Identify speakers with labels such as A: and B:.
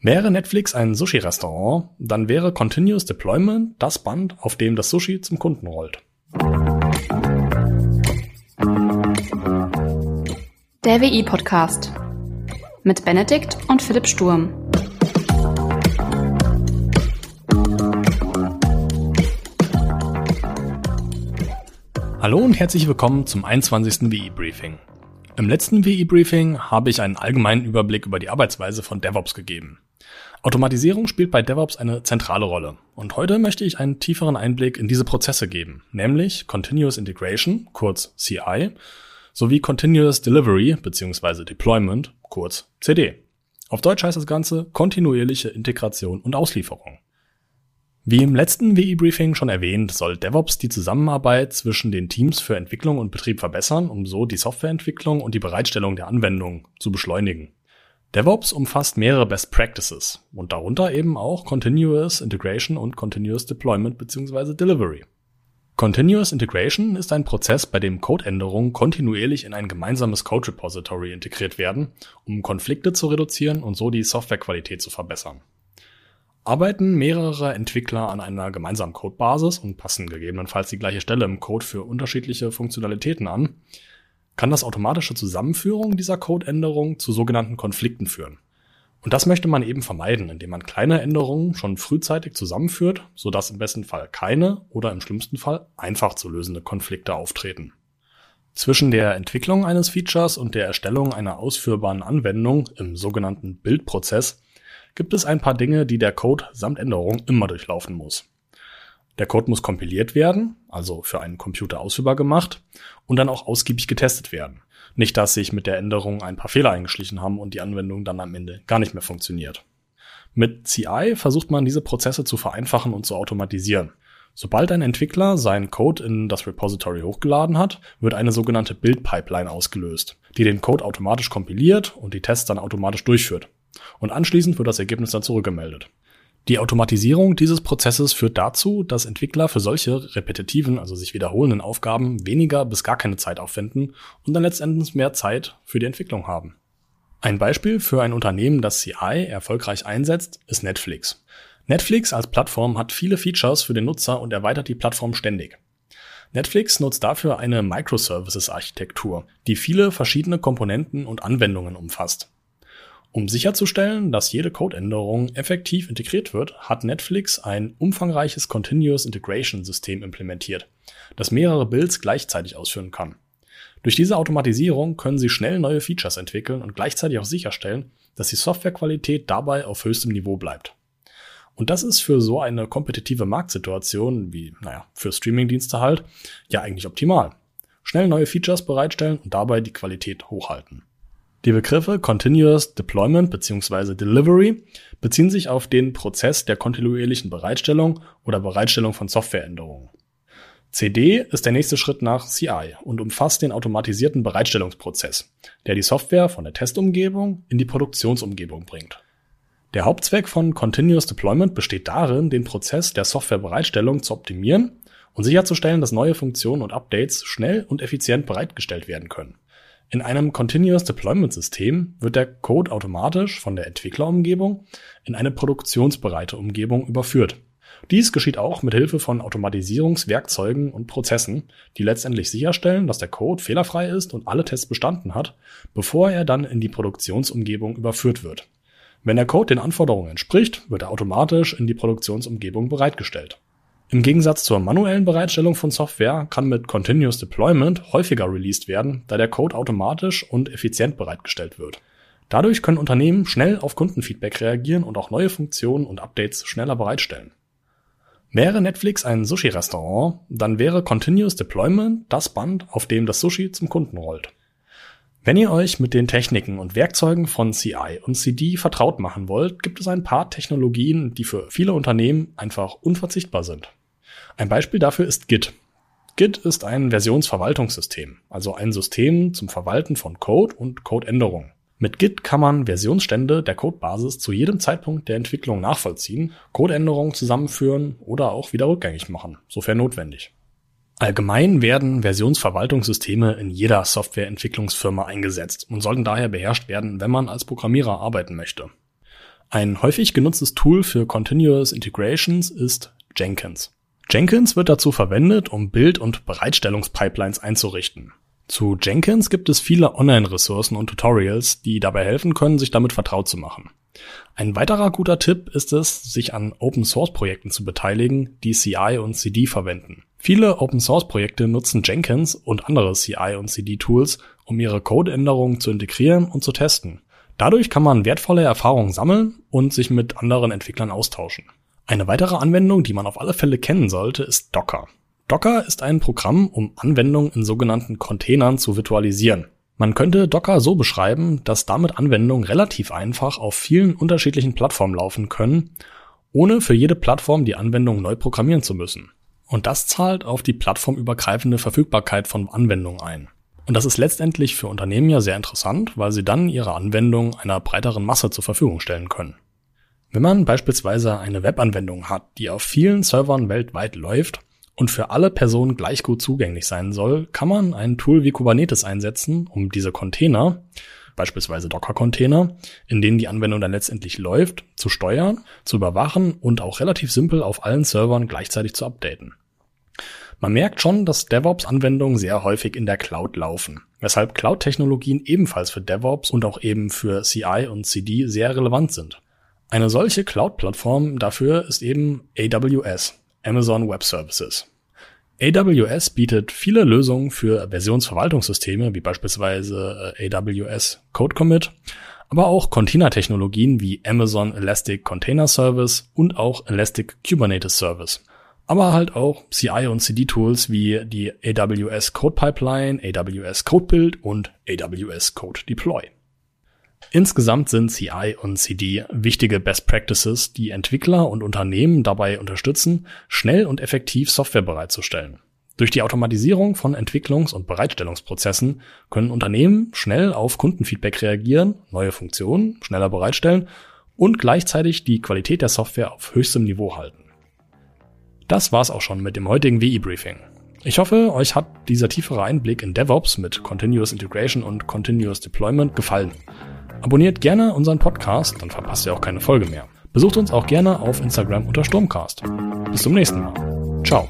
A: Wäre Netflix ein Sushi-Restaurant, dann wäre Continuous Deployment das Band, auf dem das Sushi zum Kunden rollt.
B: Der WI-Podcast mit Benedikt und Philipp Sturm.
A: Hallo und herzlich willkommen zum 21. WI-Briefing. Im letzten WI-Briefing habe ich einen allgemeinen Überblick über die Arbeitsweise von DevOps gegeben. Automatisierung spielt bei DevOps eine zentrale Rolle. Und heute möchte ich einen tieferen Einblick in diese Prozesse geben, nämlich Continuous Integration, kurz CI, sowie Continuous Delivery bzw. Deployment, kurz CD. Auf Deutsch heißt das Ganze kontinuierliche Integration und Auslieferung. Wie im letzten WI-Briefing schon erwähnt, soll DevOps die Zusammenarbeit zwischen den Teams für Entwicklung und Betrieb verbessern, um so die Softwareentwicklung und die Bereitstellung der Anwendung zu beschleunigen. DevOps umfasst mehrere Best Practices und darunter eben auch Continuous Integration und Continuous Deployment bzw. Delivery. Continuous Integration ist ein Prozess, bei dem Codeänderungen kontinuierlich in ein gemeinsames Code Repository integriert werden, um Konflikte zu reduzieren und so die Softwarequalität zu verbessern. Arbeiten mehrere Entwickler an einer gemeinsamen Codebasis und passen gegebenenfalls die gleiche Stelle im Code für unterschiedliche Funktionalitäten an, kann das automatische Zusammenführung dieser Codeänderungen zu sogenannten Konflikten führen. Und das möchte man eben vermeiden, indem man kleine Änderungen schon frühzeitig zusammenführt, sodass im besten Fall keine oder im schlimmsten Fall einfach zu lösende Konflikte auftreten. Zwischen der Entwicklung eines Features und der Erstellung einer ausführbaren Anwendung im sogenannten Bildprozess gibt es ein paar Dinge, die der Code samt Änderung immer durchlaufen muss. Der Code muss kompiliert werden, also für einen Computer ausführbar gemacht, und dann auch ausgiebig getestet werden. Nicht, dass sich mit der Änderung ein paar Fehler eingeschlichen haben und die Anwendung dann am Ende gar nicht mehr funktioniert. Mit CI versucht man diese Prozesse zu vereinfachen und zu automatisieren. Sobald ein Entwickler seinen Code in das Repository hochgeladen hat, wird eine sogenannte Build-Pipeline ausgelöst, die den Code automatisch kompiliert und die Tests dann automatisch durchführt und anschließend wird das Ergebnis dann zurückgemeldet. Die Automatisierung dieses Prozesses führt dazu, dass Entwickler für solche repetitiven, also sich wiederholenden Aufgaben weniger bis gar keine Zeit aufwenden und dann letztendlich mehr Zeit für die Entwicklung haben. Ein Beispiel für ein Unternehmen, das CI erfolgreich einsetzt, ist Netflix. Netflix als Plattform hat viele Features für den Nutzer und erweitert die Plattform ständig. Netflix nutzt dafür eine Microservices-Architektur, die viele verschiedene Komponenten und Anwendungen umfasst. Um sicherzustellen, dass jede Codeänderung effektiv integriert wird, hat Netflix ein umfangreiches Continuous Integration System implementiert, das mehrere Builds gleichzeitig ausführen kann. Durch diese Automatisierung können Sie schnell neue Features entwickeln und gleichzeitig auch sicherstellen, dass die Softwarequalität dabei auf höchstem Niveau bleibt. Und das ist für so eine kompetitive Marktsituation wie, naja, für Streamingdienste halt, ja eigentlich optimal. Schnell neue Features bereitstellen und dabei die Qualität hochhalten. Die Begriffe Continuous Deployment bzw. Delivery beziehen sich auf den Prozess der kontinuierlichen Bereitstellung oder Bereitstellung von Softwareänderungen. CD ist der nächste Schritt nach CI und umfasst den automatisierten Bereitstellungsprozess, der die Software von der Testumgebung in die Produktionsumgebung bringt. Der Hauptzweck von Continuous Deployment besteht darin, den Prozess der Softwarebereitstellung zu optimieren und sicherzustellen, dass neue Funktionen und Updates schnell und effizient bereitgestellt werden können. In einem Continuous Deployment System wird der Code automatisch von der Entwicklerumgebung in eine produktionsbereite Umgebung überführt. Dies geschieht auch mit Hilfe von Automatisierungswerkzeugen und Prozessen, die letztendlich sicherstellen, dass der Code fehlerfrei ist und alle Tests bestanden hat, bevor er dann in die Produktionsumgebung überführt wird. Wenn der Code den Anforderungen entspricht, wird er automatisch in die Produktionsumgebung bereitgestellt. Im Gegensatz zur manuellen Bereitstellung von Software kann mit Continuous Deployment häufiger released werden, da der Code automatisch und effizient bereitgestellt wird. Dadurch können Unternehmen schnell auf Kundenfeedback reagieren und auch neue Funktionen und Updates schneller bereitstellen. Wäre Netflix ein Sushi-Restaurant, dann wäre Continuous Deployment das Band, auf dem das Sushi zum Kunden rollt. Wenn ihr euch mit den Techniken und Werkzeugen von CI und CD vertraut machen wollt, gibt es ein paar Technologien, die für viele Unternehmen einfach unverzichtbar sind. Ein Beispiel dafür ist Git. Git ist ein Versionsverwaltungssystem, also ein System zum Verwalten von Code und Codeänderungen. Mit Git kann man Versionsstände der Codebasis zu jedem Zeitpunkt der Entwicklung nachvollziehen, Codeänderungen zusammenführen oder auch wieder rückgängig machen, sofern notwendig. Allgemein werden Versionsverwaltungssysteme in jeder Softwareentwicklungsfirma eingesetzt und sollten daher beherrscht werden, wenn man als Programmierer arbeiten möchte. Ein häufig genutztes Tool für Continuous Integrations ist Jenkins. Jenkins wird dazu verwendet, um Bild- und Bereitstellungspipelines einzurichten. Zu Jenkins gibt es viele Online-Ressourcen und Tutorials, die dabei helfen können, sich damit vertraut zu machen. Ein weiterer guter Tipp ist es, sich an Open-Source-Projekten zu beteiligen, die CI und CD verwenden. Viele Open-Source-Projekte nutzen Jenkins und andere CI und CD-Tools, um ihre Codeänderungen zu integrieren und zu testen. Dadurch kann man wertvolle Erfahrungen sammeln und sich mit anderen Entwicklern austauschen. Eine weitere Anwendung, die man auf alle Fälle kennen sollte, ist Docker. Docker ist ein Programm, um Anwendungen in sogenannten Containern zu virtualisieren. Man könnte Docker so beschreiben, dass damit Anwendungen relativ einfach auf vielen unterschiedlichen Plattformen laufen können, ohne für jede Plattform die Anwendung neu programmieren zu müssen. Und das zahlt auf die plattformübergreifende Verfügbarkeit von Anwendungen ein. Und das ist letztendlich für Unternehmen ja sehr interessant, weil sie dann ihre Anwendung einer breiteren Masse zur Verfügung stellen können. Wenn man beispielsweise eine Webanwendung hat, die auf vielen Servern weltweit läuft, und für alle Personen gleich gut zugänglich sein soll, kann man ein Tool wie Kubernetes einsetzen, um diese Container, beispielsweise Docker-Container, in denen die Anwendung dann letztendlich läuft, zu steuern, zu überwachen und auch relativ simpel auf allen Servern gleichzeitig zu updaten. Man merkt schon, dass DevOps-Anwendungen sehr häufig in der Cloud laufen, weshalb Cloud-Technologien ebenfalls für DevOps und auch eben für CI und CD sehr relevant sind. Eine solche Cloud-Plattform dafür ist eben AWS, Amazon Web Services. AWS bietet viele Lösungen für Versionsverwaltungssysteme, wie beispielsweise äh, AWS Code Commit, aber auch Containertechnologien wie Amazon Elastic Container Service und auch Elastic Kubernetes Service. Aber halt auch CI und CD Tools wie die AWS Code Pipeline, AWS Code Build und AWS Code Deploy. Insgesamt sind CI und CD wichtige Best Practices, die Entwickler und Unternehmen dabei unterstützen, schnell und effektiv Software bereitzustellen. Durch die Automatisierung von Entwicklungs- und Bereitstellungsprozessen können Unternehmen schnell auf Kundenfeedback reagieren, neue Funktionen schneller bereitstellen und gleichzeitig die Qualität der Software auf höchstem Niveau halten. Das war's auch schon mit dem heutigen WI-Briefing. Ich hoffe, euch hat dieser tiefere Einblick in DevOps mit Continuous Integration und Continuous Deployment gefallen. Abonniert gerne unseren Podcast, dann verpasst ihr auch keine Folge mehr. Besucht uns auch gerne auf Instagram unter Sturmcast. Bis zum nächsten Mal. Ciao.